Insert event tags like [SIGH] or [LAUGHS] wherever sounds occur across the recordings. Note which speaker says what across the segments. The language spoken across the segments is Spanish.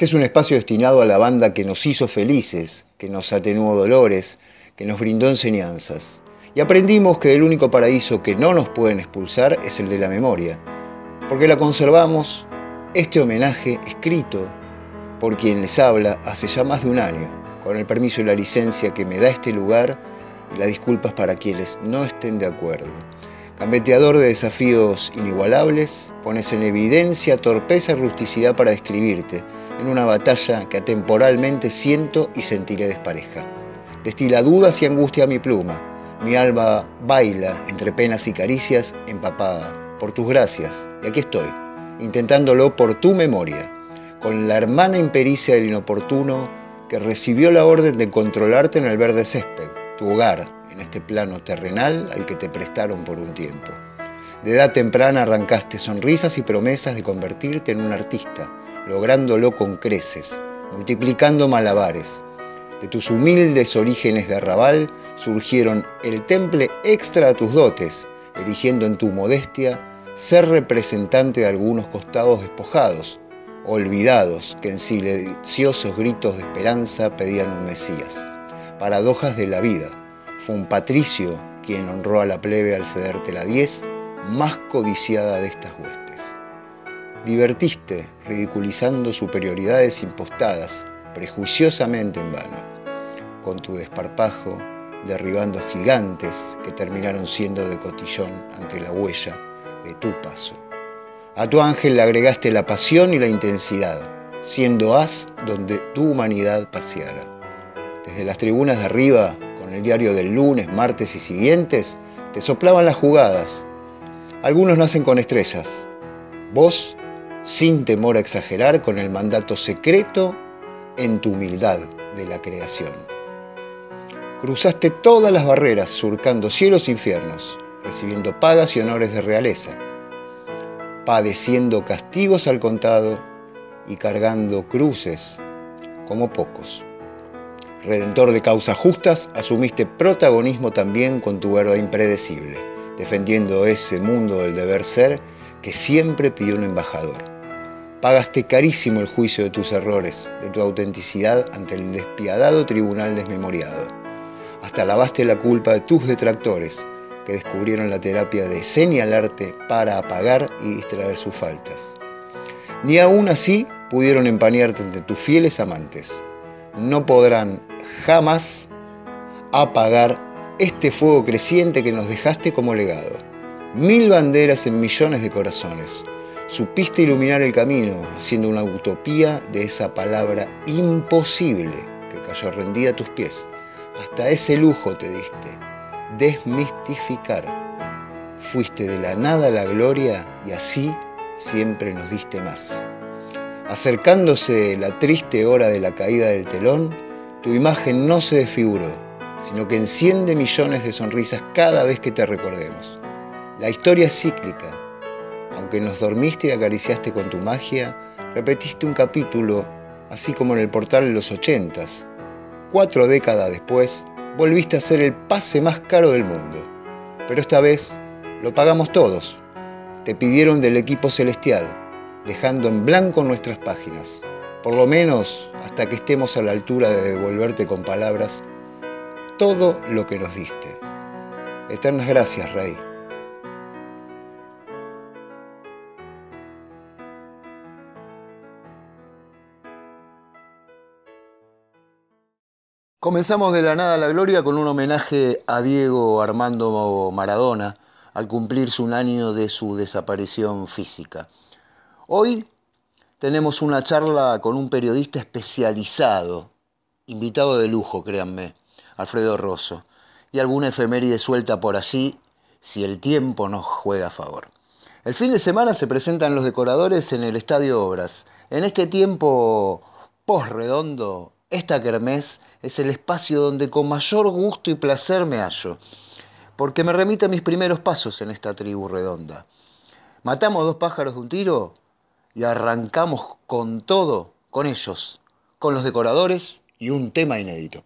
Speaker 1: Este es un espacio destinado a la banda que nos hizo felices, que nos atenuó dolores, que nos brindó enseñanzas. Y aprendimos que el único paraíso que no nos pueden expulsar es el de la memoria, porque la conservamos, este homenaje escrito por quien les habla hace ya más de un año, con el permiso y la licencia que me da este lugar y las disculpas para quienes no estén de acuerdo. Cambeteador de desafíos inigualables, pones en evidencia torpeza y rusticidad para describirte, en una batalla que atemporalmente siento y sentiré despareja. Destila dudas y angustia a mi pluma. Mi alma baila entre penas y caricias, empapada por tus gracias. Y aquí estoy, intentándolo por tu memoria, con la hermana impericia del inoportuno que recibió la orden de controlarte en el verde césped, tu hogar, en este plano terrenal al que te prestaron por un tiempo. De edad temprana arrancaste sonrisas y promesas de convertirte en un artista lográndolo con creces, multiplicando malabares. De tus humildes orígenes de arrabal surgieron el temple extra a tus dotes, erigiendo en tu modestia ser representante de algunos costados despojados, olvidados que en silenciosos gritos de esperanza pedían un Mesías. Paradojas de la vida. Fue un patricio quien honró a la plebe al cederte la diez más codiciada de estas huestes. Divertiste ridiculizando superioridades impostadas, prejuiciosamente en vano, con tu desparpajo, derribando gigantes que terminaron siendo de cotillón ante la huella de tu paso. A tu ángel le agregaste la pasión y la intensidad, siendo haz donde tu humanidad paseara. Desde las tribunas de arriba, con el diario del lunes, martes y siguientes, te soplaban las jugadas. Algunos nacen con estrellas. Vos sin temor a exagerar, con el mandato secreto en tu humildad, de la creación. Cruzaste todas las barreras, surcando cielos e infiernos, recibiendo pagas y honores de realeza, padeciendo castigos al contado y cargando cruces como pocos. Redentor de causas justas, asumiste protagonismo también con tu verbo impredecible, defendiendo ese mundo del deber ser que siempre pidió un embajador. Pagaste carísimo el juicio de tus errores, de tu autenticidad ante el despiadado tribunal desmemoriado. Hasta lavaste la culpa de tus detractores, que descubrieron la terapia de señalarte para apagar y distraer sus faltas. Ni aún así pudieron empañarte entre tus fieles amantes. No podrán jamás apagar este fuego creciente que nos dejaste como legado. Mil banderas en millones de corazones. Supiste iluminar el camino, haciendo una utopía de esa palabra imposible que cayó rendida a tus pies. Hasta ese lujo te diste, desmistificar. Fuiste de la nada a la gloria y así siempre nos diste más. Acercándose la triste hora de la caída del telón, tu imagen no se desfiguró, sino que enciende millones de sonrisas cada vez que te recordemos. La historia es cíclica. Aunque nos dormiste y acariciaste con tu magia, repetiste un capítulo, así como en el portal de los ochentas. Cuatro décadas después, volviste a ser el pase más caro del mundo. Pero esta vez lo pagamos todos. Te pidieron del equipo celestial, dejando en blanco nuestras páginas por lo menos hasta que estemos a la altura de devolverte con palabras todo lo que nos diste. Eternas gracias, Rey. Comenzamos de la nada a la gloria con un homenaje a Diego Armando Maradona al cumplirse un año de su desaparición física. Hoy tenemos una charla con un periodista especializado, invitado de lujo, créanme, Alfredo Rosso, y alguna efeméride suelta por allí si el tiempo nos juega a favor. El fin de semana se presentan los decoradores en el Estadio Obras. En este tiempo post-redondo, esta kermés es el espacio donde con mayor gusto y placer me hallo, porque me remite a mis primeros pasos en esta tribu redonda. ¿Matamos dos pájaros de un tiro? y arrancamos con todo, con ellos, con los decoradores y un tema inédito.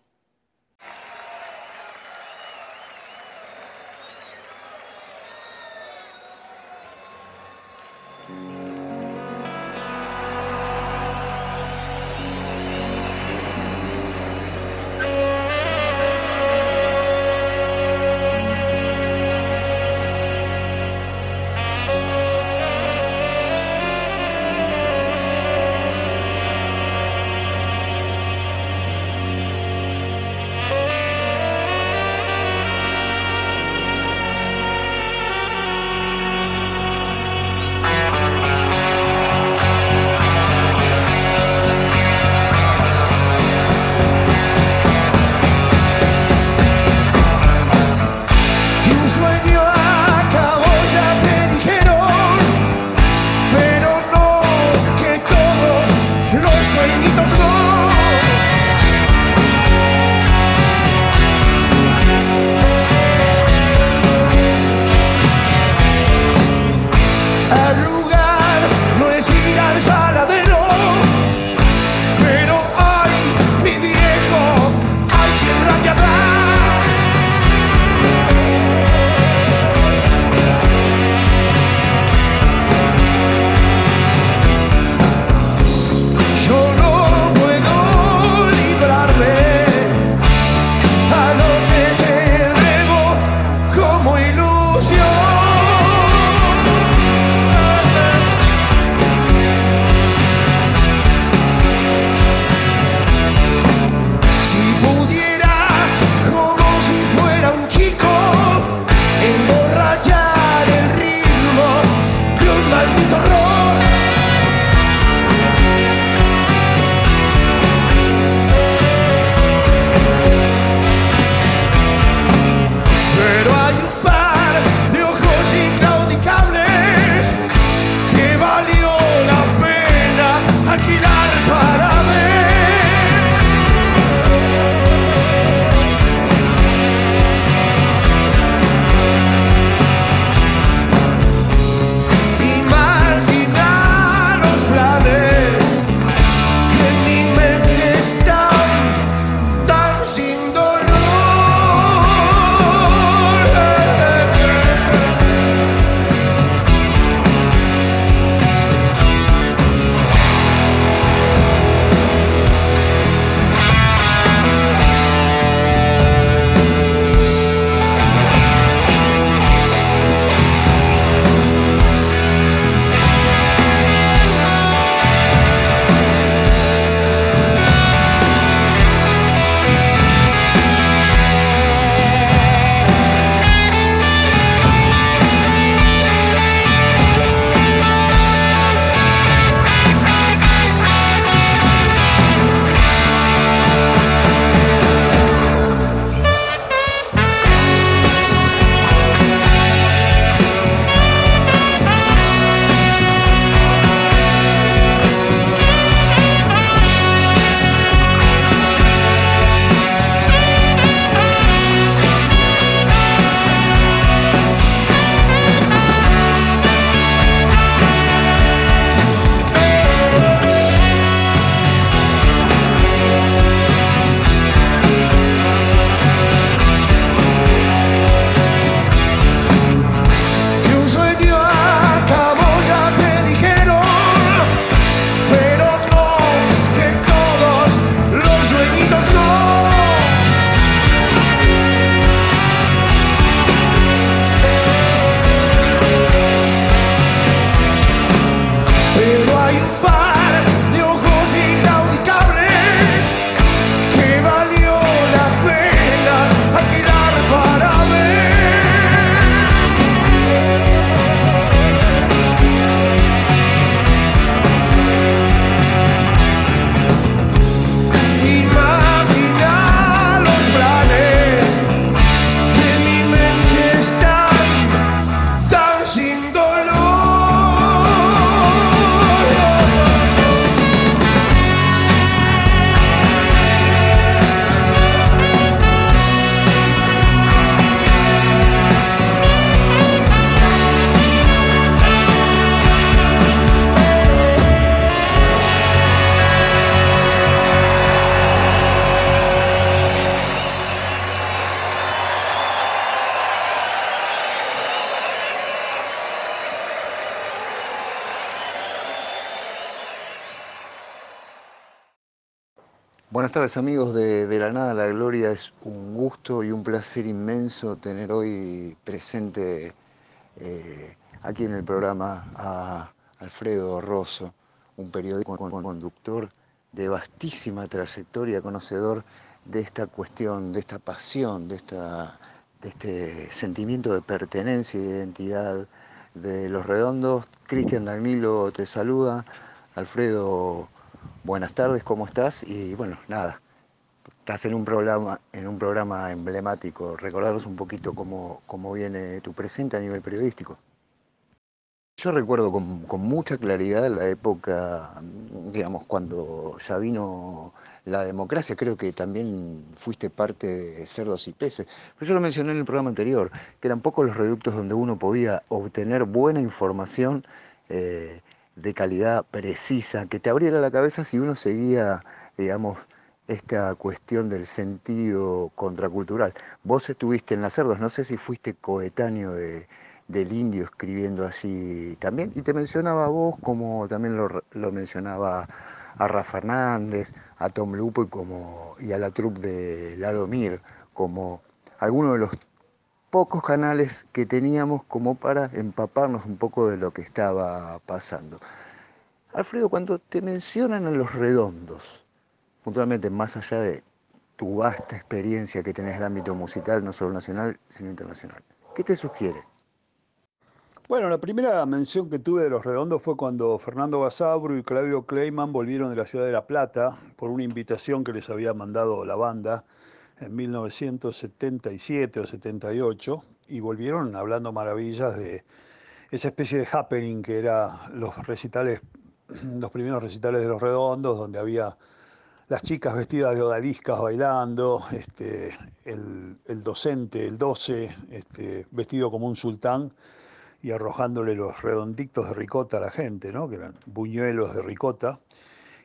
Speaker 1: Tardes amigos de, La Nada la Gloria. Es un gusto y un placer inmenso tener hoy presente eh, aquí en el programa a Alfredo Rosso, un periódico conductor de vastísima trayectoria, conocedor de esta cuestión, de esta pasión, de, esta, de este sentimiento de pertenencia y de identidad de los redondos. Cristian Danilo te saluda. Alfredo Buenas tardes, ¿cómo estás? Y bueno, nada, estás en un programa, en un programa emblemático. Recordaros un poquito cómo, cómo viene tu presente a nivel periodístico. Yo recuerdo con, mucha claridad la época, digamos, cuando ya vino la democracia, creo que también fuiste parte de Cerdos y Peces. Pero yo lo mencioné en el programa anterior, que eran pocos los reductos donde uno podía obtener buena información eh, de calidad precisa, que te abriera la cabeza si uno seguía, digamos, esta cuestión del sentido contracultural. Vos estuviste en las cerdos, no sé si fuiste coetáneo de, del indio escribiendo así también, y te mencionaba a vos como también lo, mencionaba a Rafa Fernández, a Tom Lupo y, como, y a la troupe de Ladomir, como algunos de los pocos canales que teníamos como para empaparnos un poco de lo que estaba pasando. Alfredo, cuando te mencionan a los redondos, puntualmente más allá de tu vasta experiencia que tenés en el ámbito musical, no solo nacional, sino internacional, ¿qué te sugiere?
Speaker 2: Bueno, la primera mención que tuve de los redondos fue cuando Fernando Basabro y Claudio Kleiman volvieron de la ciudad de La Plata por una invitación que les había mandado la banda en 1977 o 78 y volvieron hablando maravillas de esa especie de happening que era los recitales, [CLEARS THROAT] los primeros recitales de los redondos, donde había las chicas vestidas de odaliscas bailando, este, el, docente, el 12, este, vestido como un sultán y arrojándole los redonditos de ricota a la gente, ¿no? que eran buñuelos de ricota.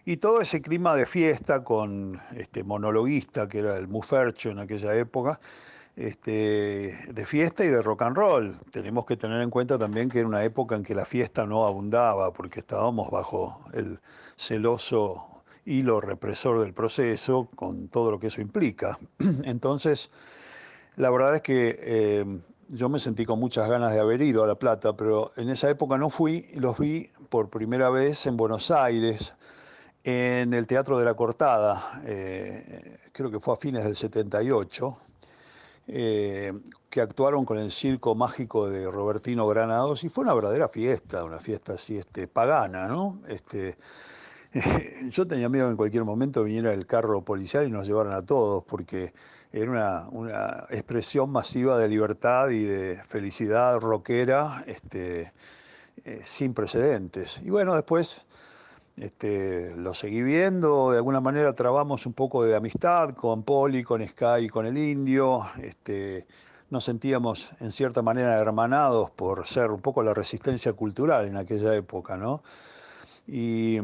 Speaker 2: Y todo ese clima de fiesta con este monologuista, que era el Mufercho en aquella época, este, de fiesta y de rock and roll. Tenemos que tener en cuenta también que era una época en que la fiesta no abundaba, porque estábamos bajo el celoso hilo represor del proceso, con todo lo que eso implica. [CLEARS THROAT] Entonces, la verdad es que eh, yo me sentí con muchas ganas de haber ido a La Plata, pero en esa época no fui, los vi por primera vez en Buenos Aires en el Teatro de la Cortada, eh, creo que fue a fines del 78, eh, que actuaron con el circo mágico de Robertino Granados y fue una verdadera fiesta, una fiesta así este, pagana, ¿no? Este, [LAUGHS] yo tenía miedo en cualquier momento viniera el carro policial y nos llevaran a todos, porque era una, expresión masiva de libertad y de felicidad rockera este, eh, sin precedentes. Y bueno, después este, lo seguí viendo, de alguna manera trabamos un poco de amistad con Poli, con Sky con el Indio. Este, nos sentíamos en cierta manera hermanados por ser un poco la resistencia cultural en aquella época, ¿no? Y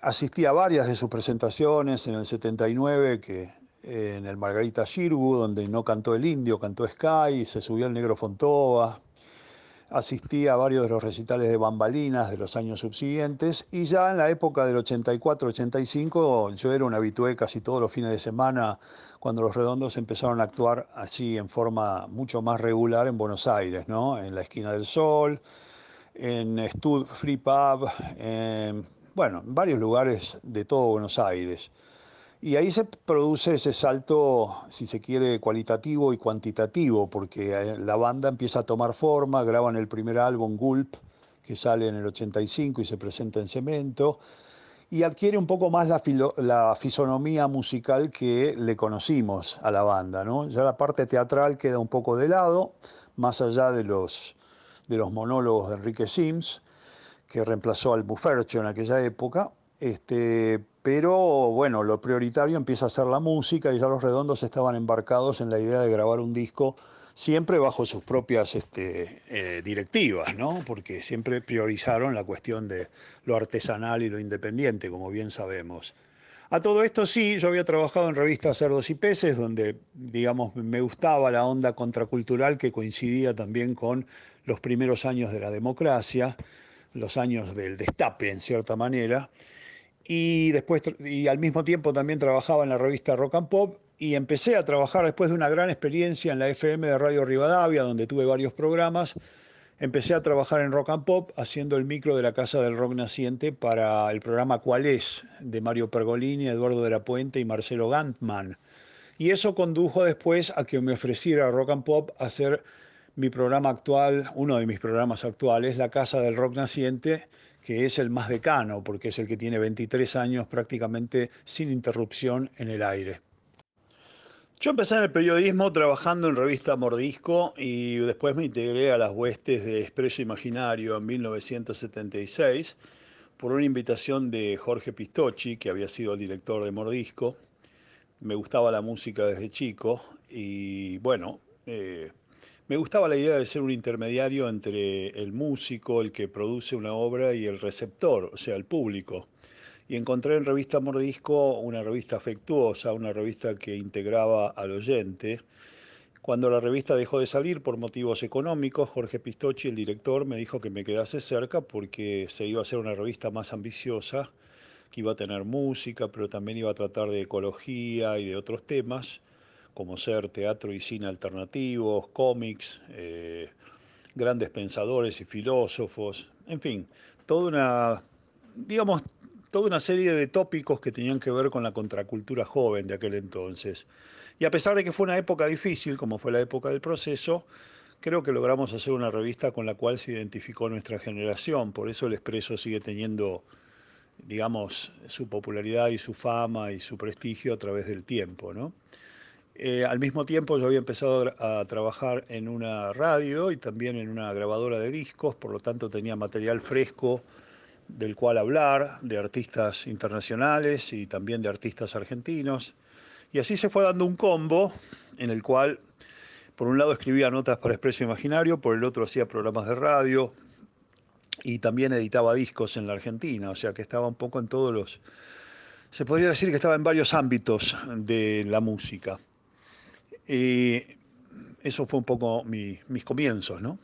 Speaker 2: asistí a varias de sus presentaciones en el 79, que en el Margarita Shirgu, donde no cantó el Indio, cantó Sky, se subió el Negro Fontova asistí a varios de los recitales de bambalinas de los años subsiguientes y ya en la época del 84-85 yo era un habitué casi todos los fines de semana cuando los redondos empezaron a actuar así en forma mucho más regular en Buenos Aires, ¿no? en la esquina del Sol, en Stud Free Pub, en, bueno, en varios lugares de todo Buenos Aires. Y ahí se produce ese salto, si se quiere, cualitativo y cuantitativo, porque eh, la banda empieza a tomar forma, graban el primer álbum, Gulp, que sale en el 85 y se presenta en Cemento, y adquiere un poco más la, fisonomía musical que le conocimos a la banda. ¿no? Ya la parte teatral queda un poco de lado, más allá de los, de los monólogos de Enrique Sims, que reemplazó al Buffercho en aquella época, este, pero bueno, lo prioritario empieza a ser la música y ya los redondos estaban embarcados en la idea de grabar un disco siempre bajo sus propias este, eh, directivas, ¿no? porque siempre priorizaron la cuestión de lo artesanal y lo independiente, como bien sabemos. A todo esto sí, yo había trabajado en revistas Cerdos y Peces, donde, digamos, me gustaba la onda contracultural que coincidía también con los primeros años de la democracia, los años del destape, en cierta manera, y después y al mismo tiempo también trabajaba en la revista Rock and Pop y empecé a trabajar después de una gran experiencia en la FM de Radio Rivadavia, donde tuve varios programas. Empecé a trabajar en Rock and Pop haciendo el micro de la Casa del Rock Naciente para el programa Cuál es de Mario Pergolini, Eduardo de la Puente y Marcelo Gantman. Y eso condujo después a que me ofreciera Rock and Pop hacer mi programa actual, uno de mis programas actuales, La Casa del Rock Naciente, que es el más decano, porque es el que tiene 23 años prácticamente sin interrupción en el aire. Yo empecé en el periodismo trabajando en revista Mordisco y después me integré a las huestes de Expreso Imaginario en 1976 por una invitación de Jorge Pistocchi, que había sido el director de Mordisco. Me gustaba la música desde chico y bueno, eh, me gustaba la idea de ser un intermediario entre el músico, el que produce una obra, y el receptor, o sea, el público. Y encontré en Revista Mordisco una revista afectuosa, una revista que integraba al oyente. Cuando la revista dejó de salir por motivos económicos, Jorge Pistocchi, el director, me dijo que me quedase cerca porque se iba a hacer una revista más ambiciosa, que iba a tener música, pero también iba a tratar de ecología y de otros temas como ser teatro y cine alternativos, cómics, eh, grandes pensadores y filósofos, en fin, toda una, digamos, toda una serie de tópicos que tenían que ver con la contracultura joven de aquel entonces. Y a pesar de que fue una época difícil, como fue la época del proceso, creo que logramos hacer una revista con la cual se identificó nuestra generación, por eso el Expreso sigue teniendo, digamos, su popularidad y su fama y su prestigio a través del tiempo, ¿no? Eh, al mismo tiempo yo había empezado a trabajar en una radio y también en una grabadora de discos, por lo tanto tenía material fresco del cual hablar, de artistas internacionales y también de artistas argentinos. Y así se fue dando un combo en el cual, por un lado escribía notas para Expreso Imaginario, por el otro hacía programas de radio y también editaba discos en la Argentina, o sea que estaba un poco en todos los... Se podría decir que estaba en varios ámbitos de la música. Y eso fue un poco mis comienzos, ¿no?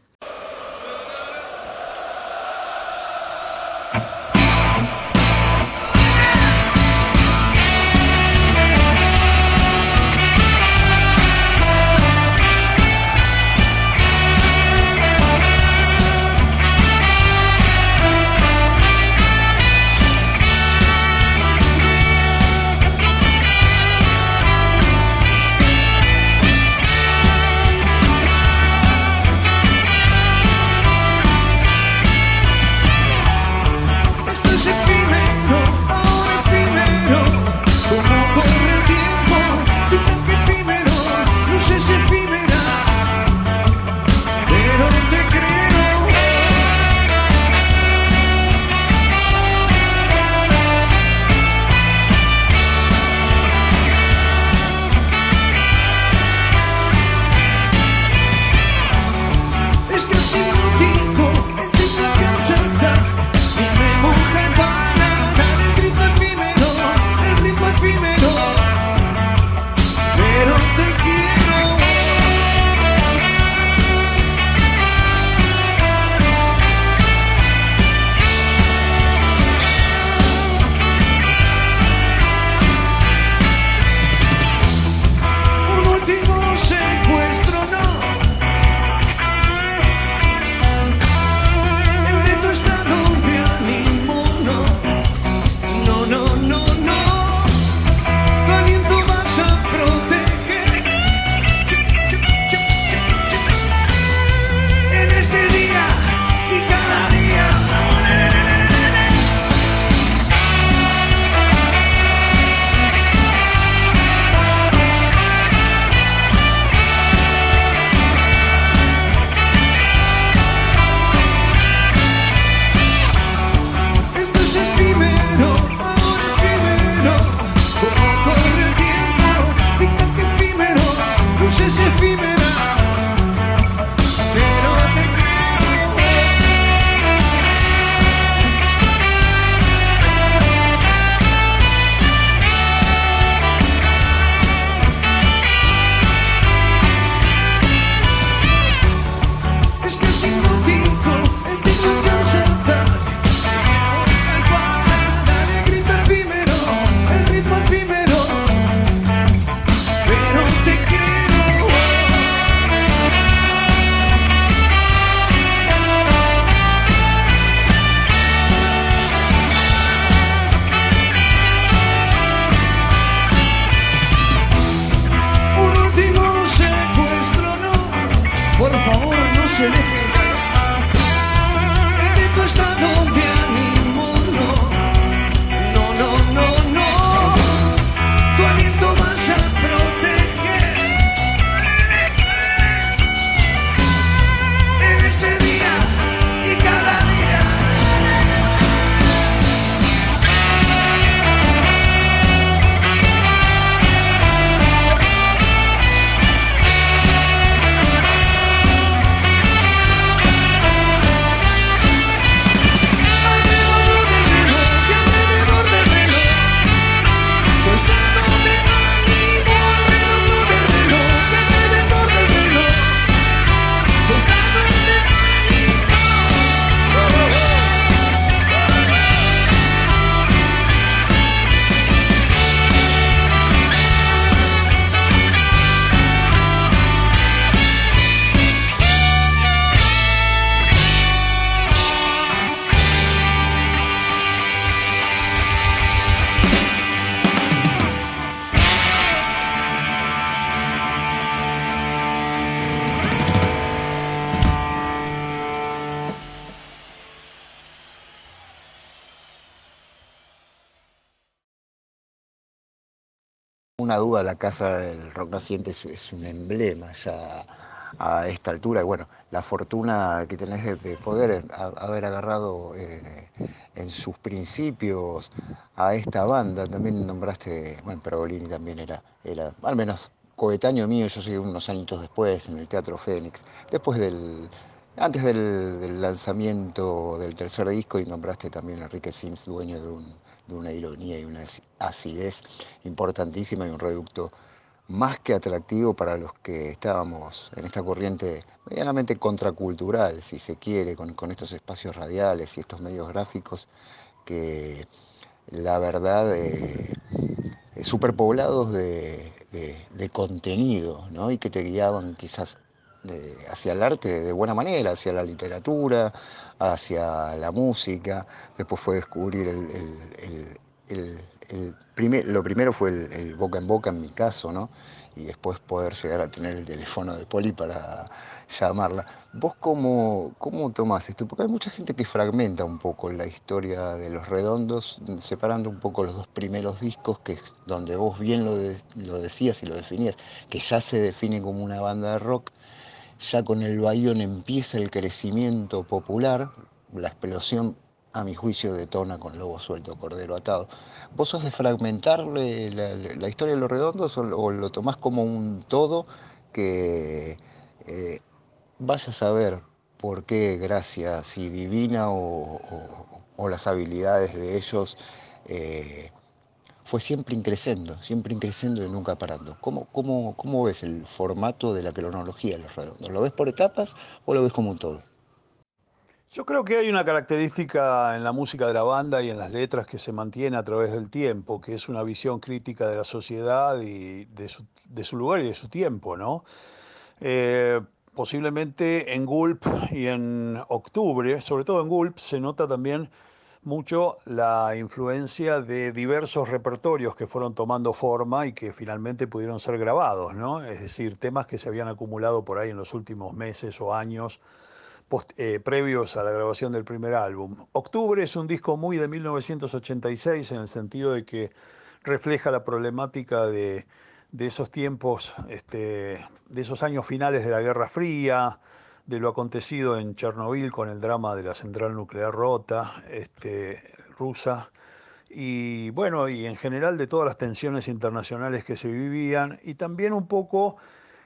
Speaker 1: Una duda, la casa del rock naciente es, un emblema ya a esta altura. Y bueno, la fortuna que tenés de, poder haber agarrado eh, en sus principios a esta banda. También nombraste, bueno, Pergolini también era, era al menos coetáneo mío, yo llegué unos añitos después en el Teatro Fénix, después del, antes del, lanzamiento del tercer disco y nombraste también a Enrique Sims, dueño de un de una ironía y una acidez importantísima y un reducto más que atractivo para los que estábamos en esta corriente medianamente contracultural, si se quiere, con, estos espacios radiales y estos medios gráficos que la verdad eh, superpoblados de, contenido ¿no? y que te guiaban quizás hacia el arte de buena manera, hacia la literatura, hacia la música. Después fue descubrir el, primer, lo primero fue el, boca en boca en mi caso, ¿no? Y después poder llegar a tener el teléfono de Poli para llamarla. ¿Vos cómo, cómo tomás esto? Porque hay mucha gente que fragmenta un poco la historia de Los Redondos, separando un poco los dos primeros discos, que donde vos bien lo, lo decías y lo definías, que ya se define como una banda de rock, ya con el Bayón empieza el crecimiento popular, la explosión a mi juicio detona con Lobo Suelto, Cordero Atado. ¿Vos sos de fragmentarle la, historia de los redondos o, lo tomás como un todo que eh, vaya a saber por qué gracia, si divina o, las habilidades de ellos eh, fue siempre increciendo, siempre increciendo y nunca parando. ¿Cómo, cómo, cómo ves el formato de la cronología de los redondos? ¿Lo ves por etapas o lo ves como un todo?
Speaker 2: Yo creo que hay una característica en la música de la banda y en las letras que se mantiene a través del tiempo, que es una visión crítica de la sociedad y de su, lugar y de su tiempo, ¿no? Eh, posiblemente en Gulp y en Octubre, sobre todo en Gulp, se nota también mucho la influencia de diversos repertorios que fueron tomando forma y que finalmente pudieron ser grabados. Es decir, temas que se habían acumulado por ahí en los últimos meses o años eh, previos a la grabación del primer álbum. Octubre es un disco muy de 1986 en el sentido de que refleja la problemática de, esos tiempos, este, de esos años finales de la Guerra Fría, de lo acontecido en Chernobyl con el drama de la central nuclear rota este, rusa y bueno, y en general de todas las tensiones internacionales que se vivían y también un poco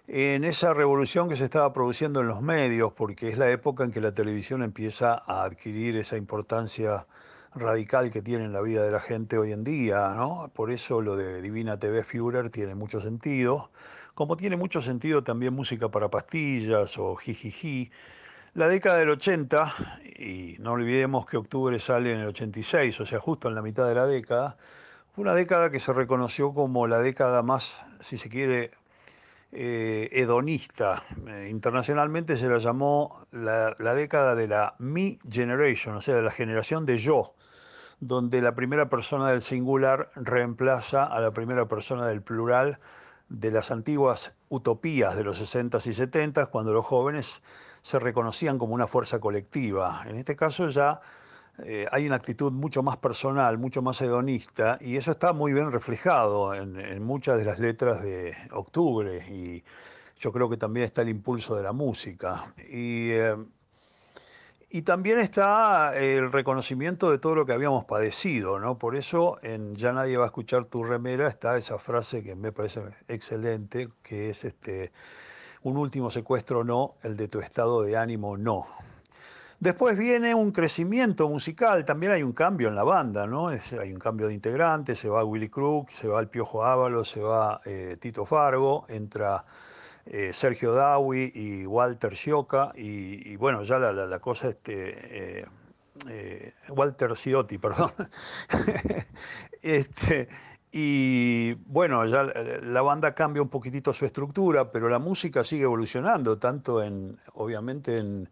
Speaker 2: en esa revolución que se estaba produciendo en los medios, porque es la época en que la televisión empieza a adquirir esa importancia radical que tiene en la vida de la gente hoy en día, ¿no? Por eso lo de Divina TV Führer tiene mucho sentido como tiene mucho sentido también música para pastillas o jijiji. La década del 80, y no olvidemos que octubre sale en el 86, o sea, justo en la mitad de la década, fue una década que se reconoció como la década más, si se quiere, eh, hedonista. Eh, internacionalmente se la llamó la, la, década de la Me Generation, o sea, de la generación de yo, donde la primera persona del singular reemplaza a la primera persona del plural de las antiguas utopías de los 60s y 70s, cuando los jóvenes se reconocían como una fuerza colectiva. En este caso ya eh, hay una actitud mucho más personal, mucho más hedonista, y eso está muy bien reflejado en, muchas de las letras de Octubre, y yo creo que también está el impulso de la música. Y, eh, y también está el reconocimiento de todo lo que habíamos padecido, ¿no? Por eso en Ya nadie va a escuchar tu remera está esa frase que me parece excelente, que es este, un último secuestro no, el de tu estado de ánimo no. Después viene un crecimiento musical, también hay un cambio en la banda, ¿no? hay un cambio de integrantes, se va Willy Crook, se va el Piojo Ávalo, se va eh, Tito Fargo, entra eh, Sergio Dawi y Walter Sioca, y, bueno, ya la, cosa, este, eh, eh, Walter Siotti, [LAUGHS] perdón. este, y bueno, ya la banda cambia un poquitito su estructura, pero la música sigue evolucionando, tanto en, obviamente, en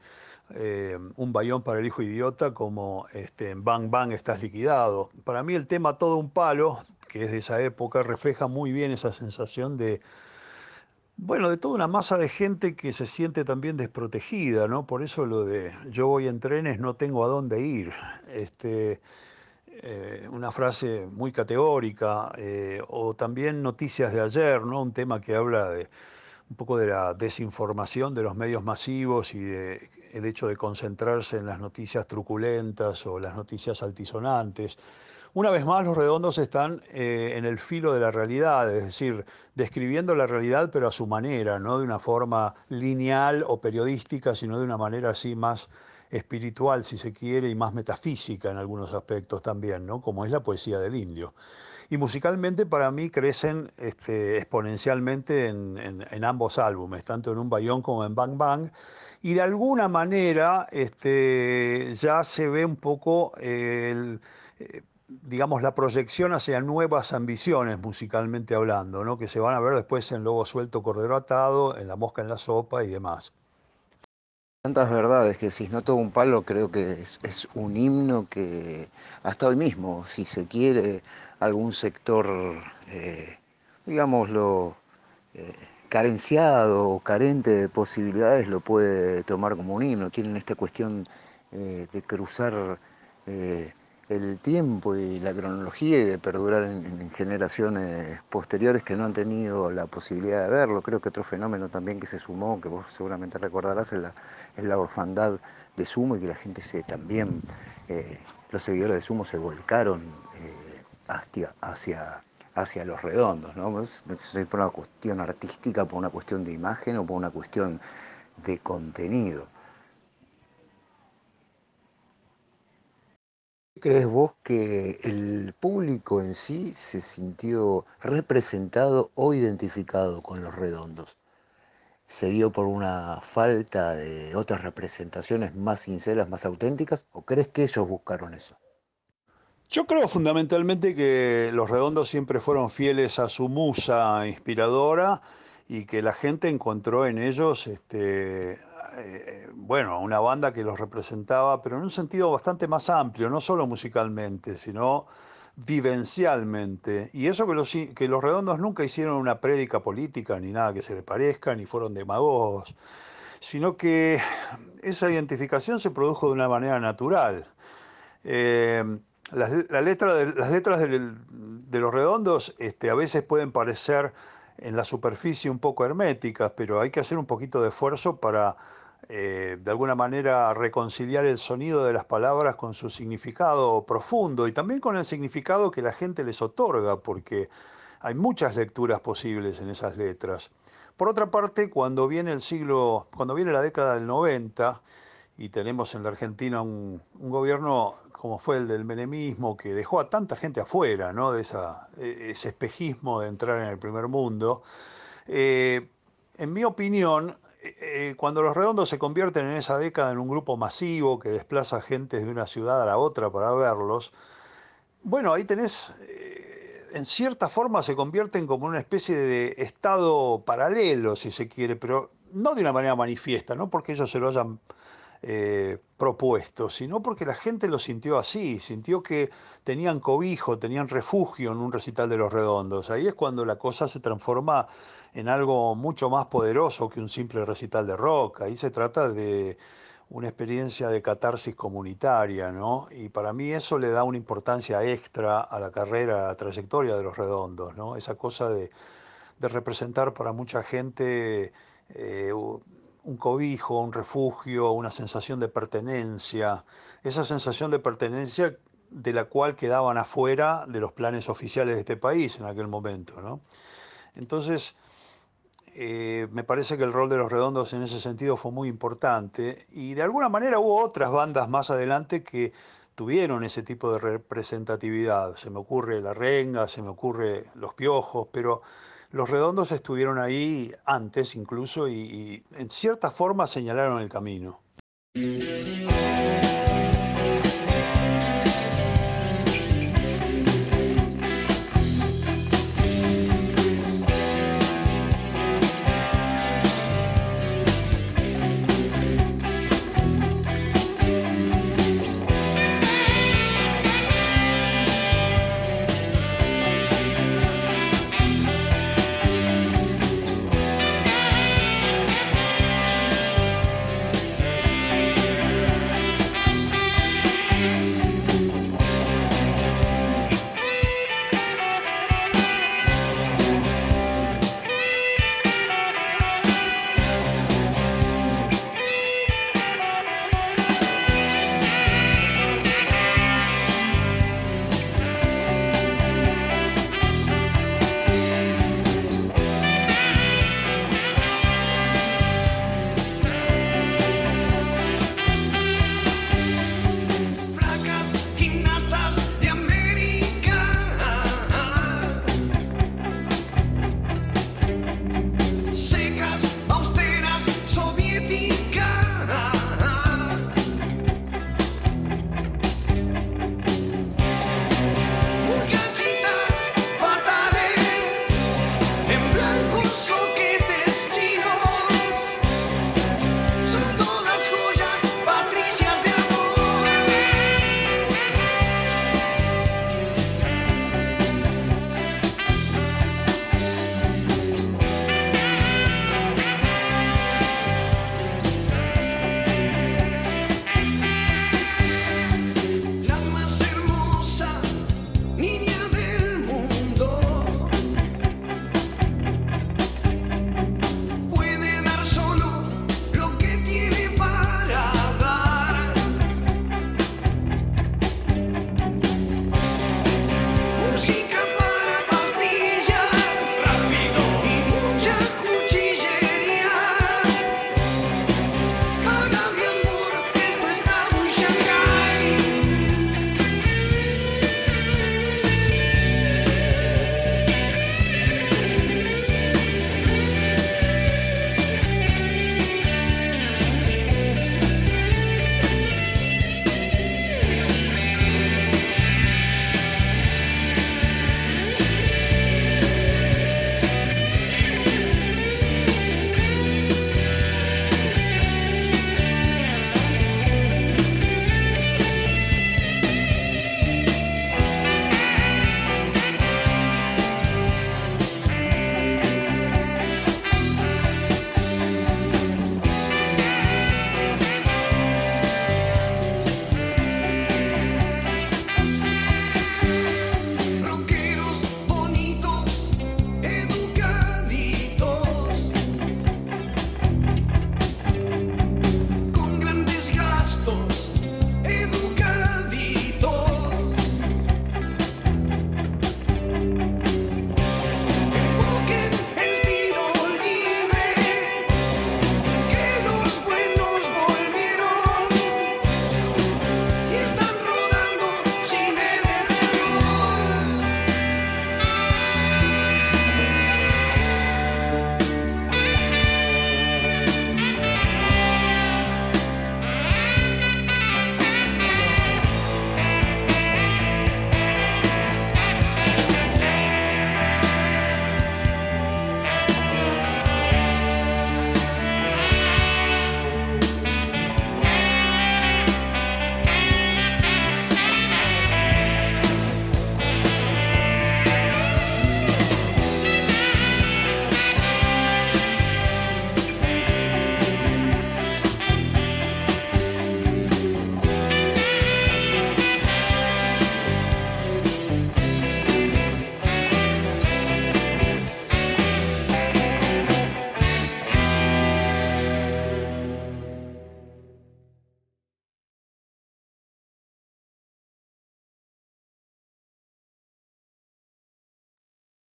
Speaker 2: Un bayón para el hijo idiota como este, en Bang Bang estás liquidado. Para mí el tema Todo un palo, que es de esa época, refleja muy bien esa sensación de bueno, de toda una masa de gente que se siente también desprotegida, ¿no? Por eso lo de yo voy en trenes, no tengo a dónde ir. Este, eh, una frase muy categórica, eh, o también noticias de ayer, ¿no? Un tema que habla de un poco de la desinformación de los medios masivos y de el hecho de concentrarse en las noticias truculentas o las noticias altisonantes. Una vez más, los redondos están eh, en el filo de la realidad, es decir, describiendo la realidad pero a su manera, no de una forma lineal o periodística, sino de una manera así más espiritual, si se quiere, y más metafísica en algunos aspectos también, ¿no? como es la poesía del indio. Y musicalmente para mí crecen este, exponencialmente en, ambos álbumes, tanto en Un Bayón como en Bang Bang, y de alguna manera este, ya se ve un poco el... Eh, digamos, la proyección hacia nuevas ambiciones musicalmente hablando, ¿no? que se van a ver después en Lobo Suelto, Cordero Atado, en La Mosca en la Sopa y demás.
Speaker 1: Tantas verdades que si no todo un palo creo que es, un himno que hasta hoy mismo, si se quiere, algún sector, eh, digámoslo, eh, carenciado o carente de posibilidades lo puede tomar como un himno. Tienen esta cuestión eh, de cruzar el tiempo y la cronología y de perdurar en, generaciones posteriores que no han tenido la posibilidad de verlo. Creo que otro fenómeno también que se sumó, que vos seguramente recordarás, es la, orfandad de Sumo y que la gente se también, eh, los seguidores de Sumo se volcaron eh, hacia, hacia, hacia los redondos, ¿no? por una cuestión artística, por una cuestión de imagen o por una cuestión de contenido. ¿Crees vos que el público en sí se sintió representado o identificado con los redondos? ¿Se dio por una falta de otras representaciones más sinceras, más auténticas? ¿O crees que ellos buscaron eso?
Speaker 2: Yo creo fundamentalmente que los redondos siempre fueron fieles a su musa inspiradora y que la gente encontró en ellos este, eh, bueno, una banda que los representaba, pero en un sentido bastante más amplio, no solo musicalmente, sino vivencialmente. Y eso que los, que los redondos nunca hicieron una prédica política, ni nada que se le parezca, ni fueron demagogos, sino que esa identificación se produjo de una manera natural. Eh, las, las letras de, los redondos este, a veces pueden parecer en la superficie un poco herméticas, pero hay que hacer un poquito de esfuerzo para eh, de alguna manera reconciliar el sonido de las palabras con su significado profundo y también con el significado que la gente les otorga, porque hay muchas lecturas posibles en esas letras. Por otra parte, cuando viene el siglo, cuando viene la década del 90 y tenemos en la Argentina un, gobierno como fue el del menemismo, que dejó a tanta gente afuera, ¿no? de esa, e, ese espejismo de entrar en el primer mundo, eh, en mi opinión, eh, cuando los redondos se convierten en esa década en un grupo masivo que desplaza gente de una ciudad a la otra para verlos, bueno, ahí tenés, eh, en cierta forma se convierten como una especie de estado paralelo, si se quiere, pero no de una manera manifiesta, no porque ellos se lo hayan eh, propuesto, sino porque la gente lo sintió así, sintió que tenían cobijo, tenían refugio en un recital de los redondos. Ahí es cuando la cosa se transforma en algo mucho más poderoso que un simple recital de rock. Ahí se trata de una experiencia de catarsis comunitaria, ¿no? Y para mí eso le da una importancia extra a la carrera, a la trayectoria de los redondos, ¿no? Esa cosa de, representar para mucha gente eh, un cobijo, un refugio, una sensación de pertenencia, esa sensación de pertenencia de la cual quedaban afuera de los planes oficiales de este país en aquel momento. ¿no? Entonces, eh, me parece que el rol de los redondos en ese sentido fue muy importante y de alguna manera hubo otras bandas más adelante que tuvieron ese tipo de representatividad. Se me ocurre La Renga, se me ocurre Los Piojos, pero los redondos estuvieron ahí antes incluso y, en cierta forma señalaron el camino.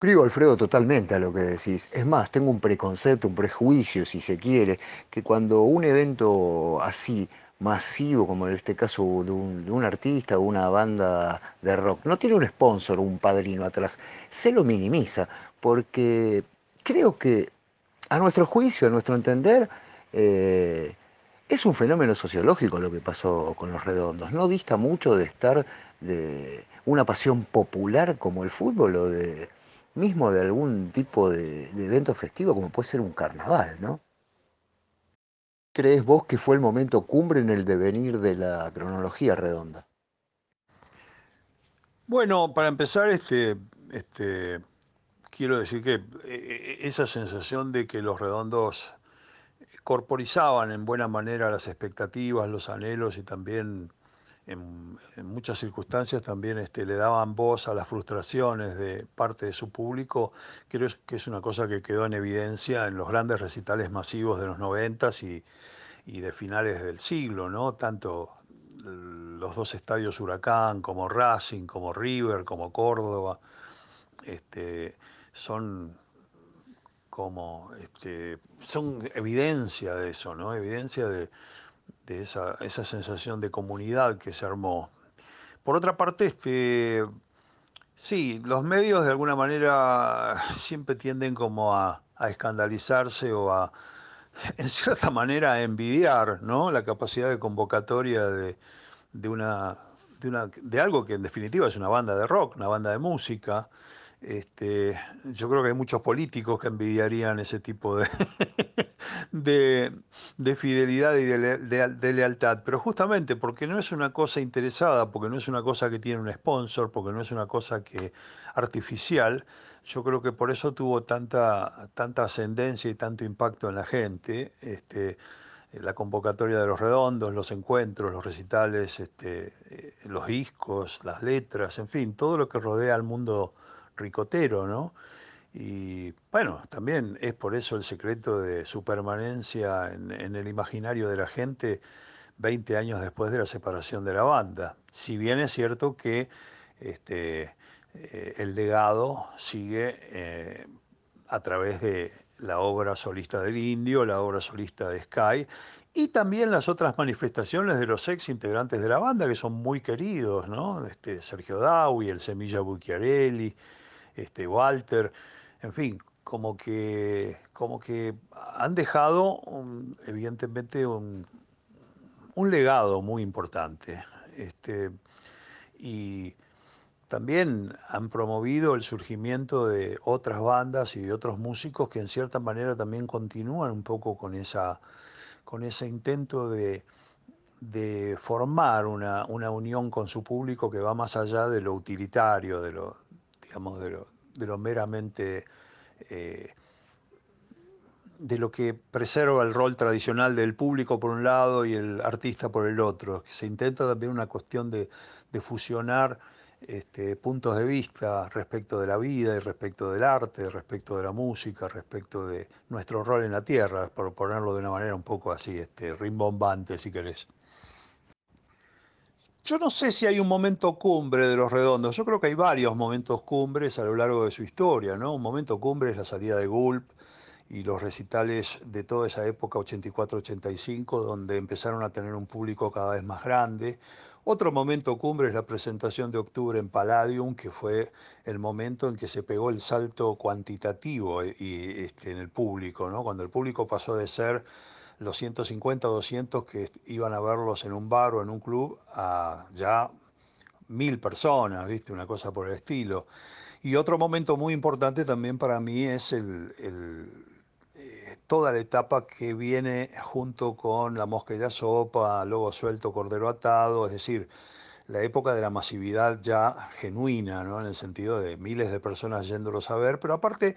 Speaker 1: Suscribo, Alfredo, totalmente a lo que decís. Es más, tengo un preconcepto, un prejuicio, si se quiere, que cuando un evento así, masivo, como en este caso de un, artista o una banda de rock, no tiene un sponsor, un padrino atrás, se lo minimiza, porque creo que a nuestro juicio, a nuestro entender, eh, es un fenómeno sociológico lo que pasó con los redondos. No dista mucho de estar de una pasión popular como el fútbol o de mismo de algún tipo de, evento festivo como puede ser un carnaval, ¿no? ¿Crees vos que fue el momento cumbre en el devenir de la cronología redonda?
Speaker 2: Bueno, para empezar, este, este, quiero decir que eh, eh, esa sensación de que los redondos corporizaban en buena manera las expectativas, los anhelos y también en, muchas circunstancias también este, le daban voz a las frustraciones de parte de su público, creo que es una cosa que quedó en evidencia en los grandes recitales masivos de los noventas y, de finales del siglo, ¿no? Tanto los dos estadios Huracán, como Racing, como River, como Córdoba, este, son como este, son evidencia de eso, ¿no? Evidencia de, de esa, esa, sensación de comunidad que se armó. Por otra parte, este, sí, los medios de alguna manera siempre tienden como a, escandalizarse o a, [LAUGHS] en cierta manera, a envidiar ¿no? la capacidad de convocatoria de, de, una, de, una, de algo que en definitiva es una banda de rock, una banda de música, este, yo creo que hay muchos políticos que envidiarían ese tipo de, [LAUGHS] de, fidelidad y de, lealtad, pero justamente porque no es una cosa interesada, porque no es una cosa que tiene un sponsor, porque no es una cosa que artificial, yo creo que por eso tuvo tanta, tanta ascendencia y tanto impacto en la gente. Este, la convocatoria de los redondos, los encuentros, los recitales, este, eh, los discos, las letras, en fin, todo lo que rodea al mundo ricotero, ¿no? Y bueno, también es por eso el secreto de su permanencia en, el imaginario de la gente 20 años después de la separación de la banda. Si bien es cierto que este, eh, el legado sigue eh, a través de la obra solista del Indio, la obra solista de Sky y también las otras manifestaciones de los ex integrantes de la banda que son muy queridos, ¿no? Este, Sergio Dawi, el Semilla Bucchiarelli, este, Walter, en fin, como que, como que han dejado evidentemente un, legado muy importante. Este, y también han promovido el surgimiento de otras bandas y de otros músicos que en cierta manera también continúan un poco con, esa, con ese intento de, formar una, una, unión con su público que va más allá de lo utilitario, de lo, de lo, meramente, eh, de lo que preserva el rol tradicional del público por un lado y el artista por el otro. Se intenta también una cuestión de, fusionar este, puntos de vista respecto de la vida y respecto del arte, respecto de la música, respecto de nuestro rol en la tierra, por ponerlo de una manera un poco así, este, rimbombante si querés. Yo no sé si hay un momento cumbre de los redondos, yo creo que hay varios momentos cumbres a lo largo de su historia, ¿no? Un momento cumbre es la salida de Gulp y los recitales de toda esa época 84-85, donde empezaron a tener un público cada vez más grande. Otro momento cumbre es la presentación de octubre en Palladium, que fue el momento en que se pegó el salto cuantitativo eh, y, este, en el público, ¿no? cuando el público pasó de ser los 150 o 200 que iban a verlos en un bar o en un club a ya mil personas, ¿viste? Una cosa por el estilo. Y otro momento muy importante también para mí es el, eh, toda la etapa que viene junto con La Mosca y la Sopa, Lobo Suelto, Cordero Atado, es decir, la época de la masividad ya genuina, ¿no? en el sentido de miles de personas yéndolos a ver, pero aparte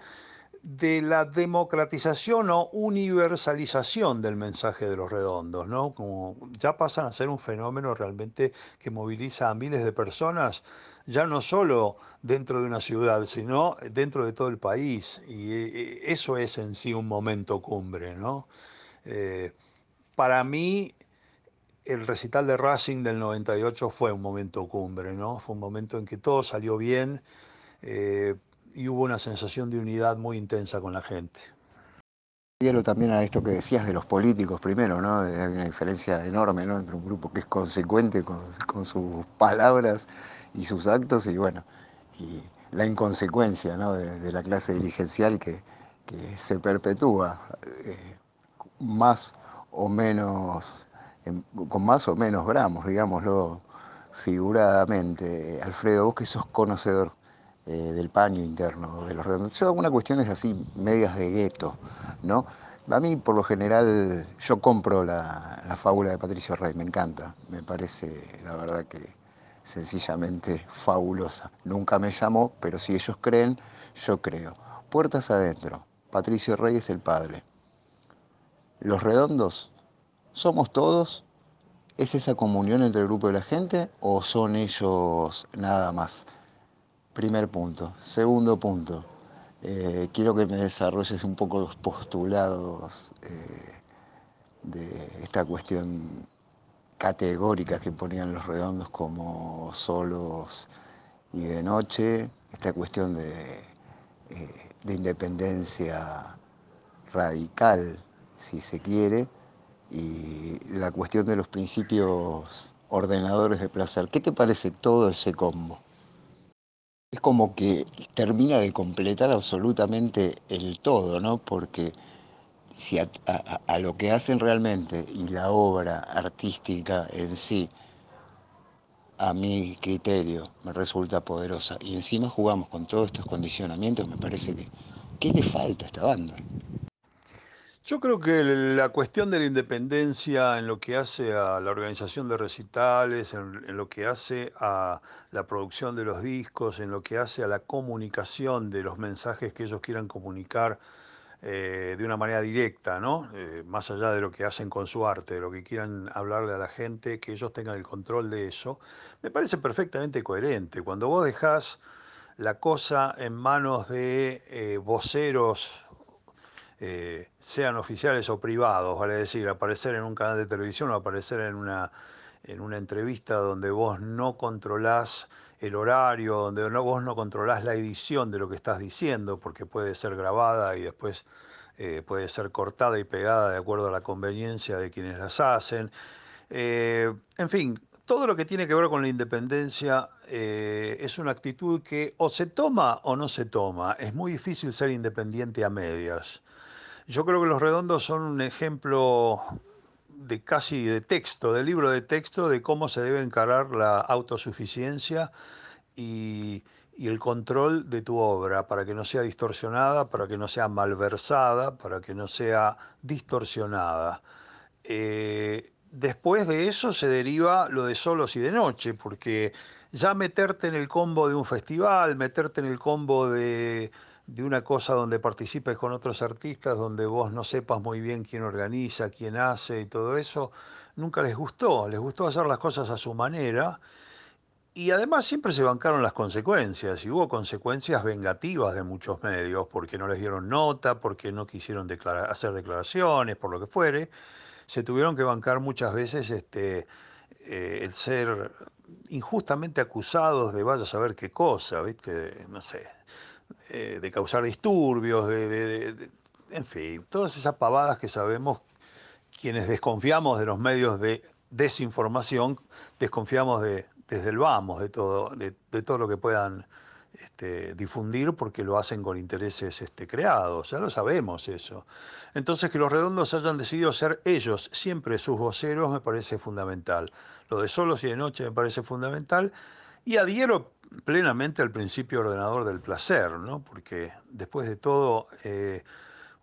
Speaker 2: de la democratización o universalización del mensaje de los redondos, ¿no? Como ya pasan a ser un fenómeno realmente que moviliza a miles de personas, ya no solo dentro de una ciudad, sino dentro de todo el país. Y eh, eso es en sí un momento cumbre, ¿no? Eh, para mí, el recital de Racing del 98 fue un momento cumbre, ¿no? Fue un momento en que todo salió bien. Eh, y hubo una sensación de unidad muy intensa con la gente.
Speaker 1: Quiero también a esto que decías de los políticos primero, ¿no? Hay una diferencia enorme, ¿no? Entre un grupo que es consecuente con, sus palabras y sus actos y bueno, y la inconsecuencia ¿no? de, la clase dirigencial que, se perpetúa eh, más o menos, con más o menos gramos, digámoslo figuradamente. Alfredo, vos que sos conocedor eh, del paño interno de los redondos. Yo algunas cuestiones así, medias de gueto, ¿no? A mí, por lo general, yo compro la, fábula de Patricio Rey, me encanta, me parece, la verdad que sencillamente fabulosa. Nunca me llamó, pero si ellos creen, yo creo. Puertas adentro, Patricio Rey es el padre. Los redondos, ¿somos todos? ¿Es esa comunión entre el grupo de la gente o son ellos nada más? Primer punto. Segundo punto, eh, quiero que me desarrolles un poco los postulados eh, de esta cuestión categórica que ponían los redondos como solos y de noche, esta cuestión de, eh, de independencia radical, si se quiere, y la cuestión de los principios ordenadores de placer. ¿Qué te parece todo ese combo? Es como que termina de completar absolutamente el todo, ¿no? Porque si a, lo que hacen realmente y la obra artística en sí, a mi criterio, me resulta poderosa, y encima jugamos con todos estos condicionamientos, me parece que, ¿qué le falta a esta banda?
Speaker 2: Yo creo que la cuestión de la independencia en lo que hace a la organización de recitales, en, lo que hace a la producción de los discos, en lo que hace a la comunicación de los mensajes que ellos quieran comunicar eh, de una manera directa, ¿no? Eh, más allá de lo que hacen con su arte, de lo que quieran hablarle a la gente, que ellos tengan el control de eso, me parece perfectamente coherente. Cuando vos dejás la cosa en manos de eh, voceros eh, sean oficiales o privados, vale decir, aparecer en un canal de televisión o aparecer en una, en una entrevista donde vos no controlás el horario, donde no, vos no controlás la edición de lo que estás diciendo, porque puede ser grabada y después eh, puede ser cortada y pegada de acuerdo a la conveniencia de quienes las hacen. Eh, en fin, todo lo que tiene que ver con la independencia es una actitud que o se toma o no se toma. Es muy difícil ser independiente a medias. Yo creo que los redondos son un ejemplo de casi de texto, de libro de texto, de cómo se debe encarar la autosuficiencia y, el control de tu obra, para que no sea distorsionada, para que no sea malversada, para que no sea distorsionada. Eh, después de eso se deriva lo de solos y de noche, porque ya meterte en el combo de un festival, meterte en el combo de de una cosa donde participes con otros artistas, donde vos no sepas muy bien quién organiza, quién hace y todo eso, nunca les gustó, les gustó hacer las cosas a su manera y además siempre se bancaron las consecuencias y hubo consecuencias vengativas de muchos medios porque no les dieron nota, porque no quisieron hacer declaraciones, por lo que fuere, se tuvieron que bancar muchas veces este, eh, el ser injustamente acusados de vaya a saber qué cosa, ¿viste? No sé, eh, de causar disturbios, de, en fin, todas esas pavadas que sabemos quienes desconfiamos de los medios de desinformación, desconfiamos de, desde el vamos de todo, de, todo lo que puedan este, difundir porque lo hacen con intereses este, creados, ya lo sabemos eso. Entonces que los redondos hayan decidido ser ellos siempre sus voceros me parece fundamental. Lo de solos y de noche me parece fundamental y adhiero plenamente al principio ordenador del placer, ¿no? porque después de todo eh,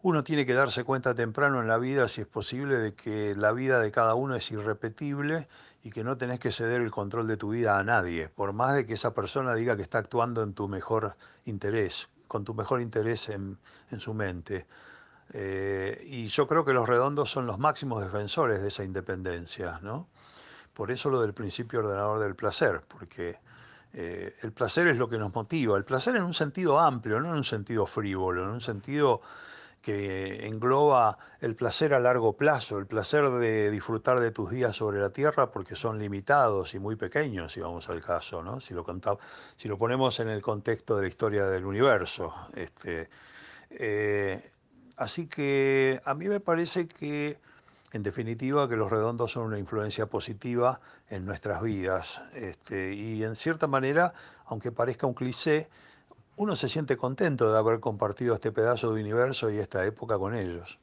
Speaker 2: uno tiene que darse cuenta temprano en la vida, si es posible, de que la vida de cada uno es irrepetible y que no tenés que ceder el control de tu vida a nadie, por más de que esa persona diga que está actuando en tu mejor interés, con tu mejor interés en, su mente. Eh, y yo creo que los redondos son los máximos defensores de esa independencia, ¿no? Por eso lo del principio ordenador del placer, porque eh, el placer es lo que nos motiva, el placer en un sentido amplio, no en un sentido frívolo, en un sentido
Speaker 3: que engloba el placer a largo plazo, el placer de disfrutar de tus días sobre la tierra porque son limitados y muy pequeños, si vamos al caso, ¿no? si, lo contamos, si lo ponemos en el contexto de la historia del universo. Este, eh, así que a mí me parece que, en definitiva, que los redondos son una influencia positiva en nuestras vidas. Este, y en cierta manera, aunque parezca un cliché, uno se siente contento de haber compartido este pedazo de universo y esta época con ellos.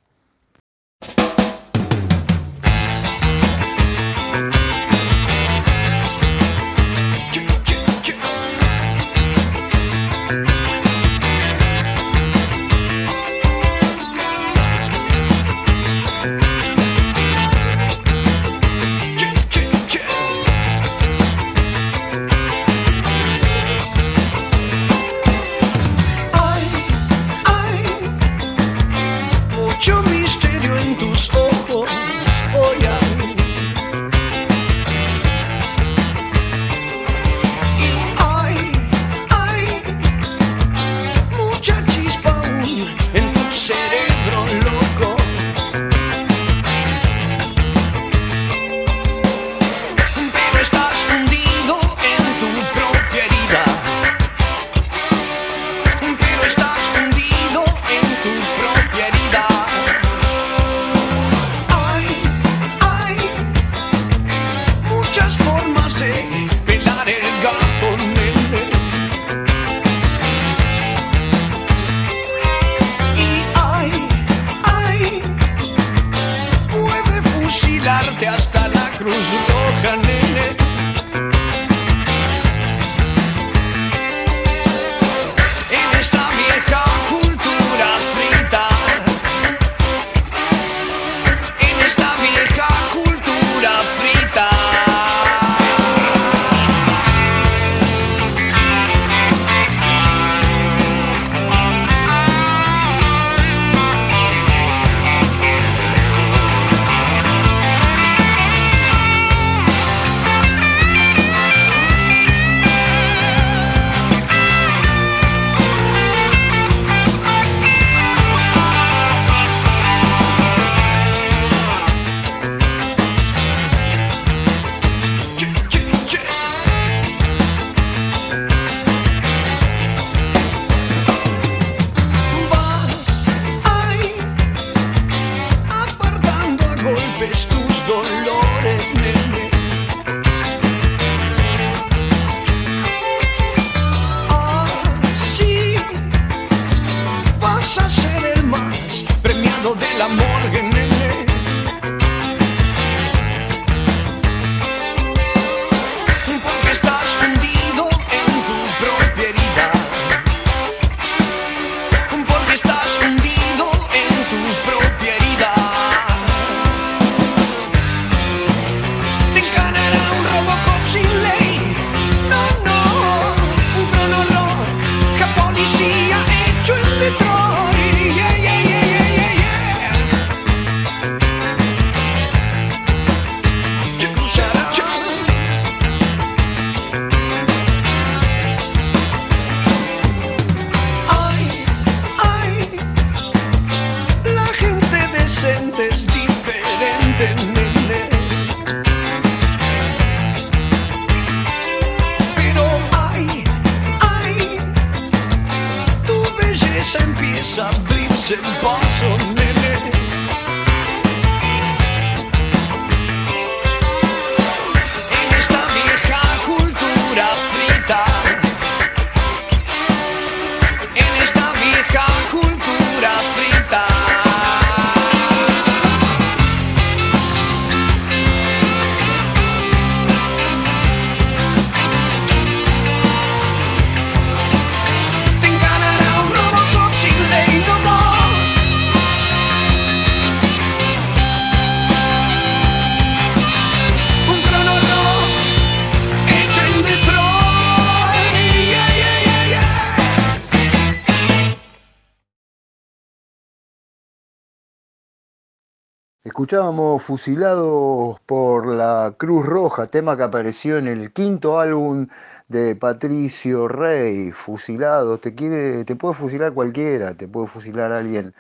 Speaker 3: Escuchábamos Fusilados por la Cruz Roja, tema que apareció en el quinto álbum de Patricio Rey, Fusilado, te quiere, te puede fusilar cualquiera, te puede fusilar alguien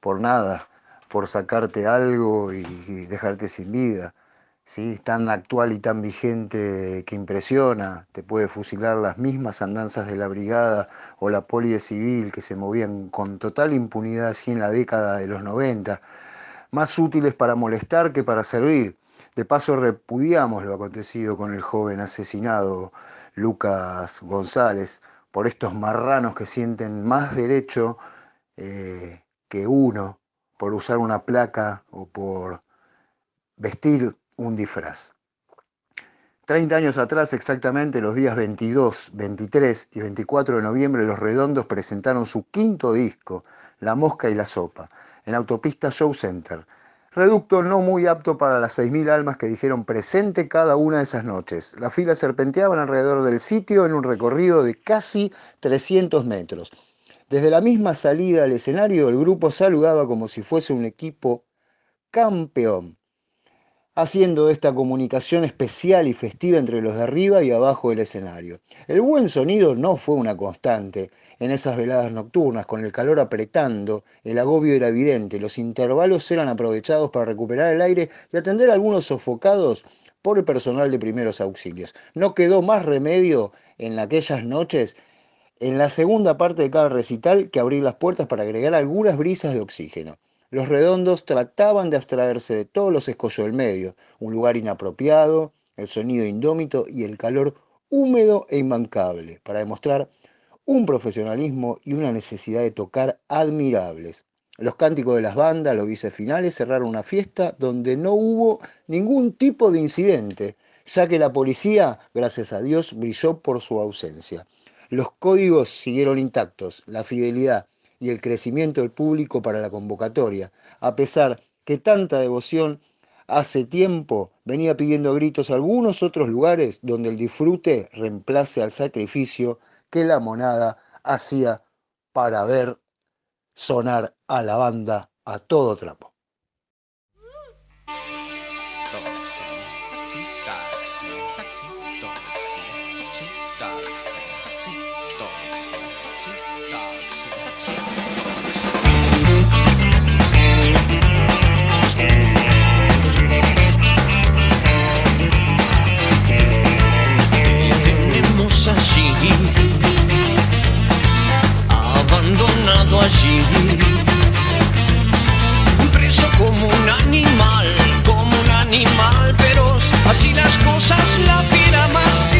Speaker 1: por nada, por sacarte algo y, dejarte sin vida. ¿sí? Tan actual y tan vigente que impresiona, te puede fusilar las mismas andanzas de la brigada o la poli civil que se movían con total impunidad así en la década de los 90, más útiles para molestar que para servir. De paso repudiamos lo acontecido con el joven asesinado Lucas González por estos marranos que sienten más derecho eh, que uno por usar una placa o por vestir un disfraz. Treinta años atrás, exactamente los días 22, 23 y 24 de noviembre, Los Redondos presentaron su quinto disco, La Mosca y la Sopa, en Autopista Show Center. Reducto no muy apto para las 6.000 almas que dijeron presente cada una de esas noches. Las filas serpenteaban alrededor del sitio en un recorrido de casi 300 metros. Desde la misma salida al escenario, el grupo saludaba como si fuese un equipo campeón haciendo esta comunicación especial y festiva entre los de arriba y abajo del escenario. El buen sonido no fue una constante en esas veladas nocturnas, con el calor apretando, el agobio era evidente, los intervalos eran aprovechados para recuperar el aire y atender a algunos sofocados por el personal de primeros auxilios. No quedó más remedio en aquellas noches en la segunda parte de cada recital que abrir las puertas para agregar algunas brisas de oxígeno. Los redondos trataban de abstraerse de todos los escollos del medio, un lugar inapropiado, el sonido indómito y el calor húmedo e imbancable, para demostrar un profesionalismo y una necesidad de tocar admirables. Los cánticos de las bandas, los vices finales, cerraron una fiesta donde no hubo ningún tipo de incidente, ya que la policía, gracias a Dios, brilló por su ausencia. Los códigos siguieron intactos, la fidelidad, y el crecimiento del público para la convocatoria, a pesar que tanta devoción hace tiempo venía pidiendo a gritos algunos otros lugares donde el disfrute reemplace al sacrificio que la monada hacía para ver sonar a la banda a todo trapo.
Speaker 3: allí. Preso como un animal, como un animal feroz, así las cosas la fiera más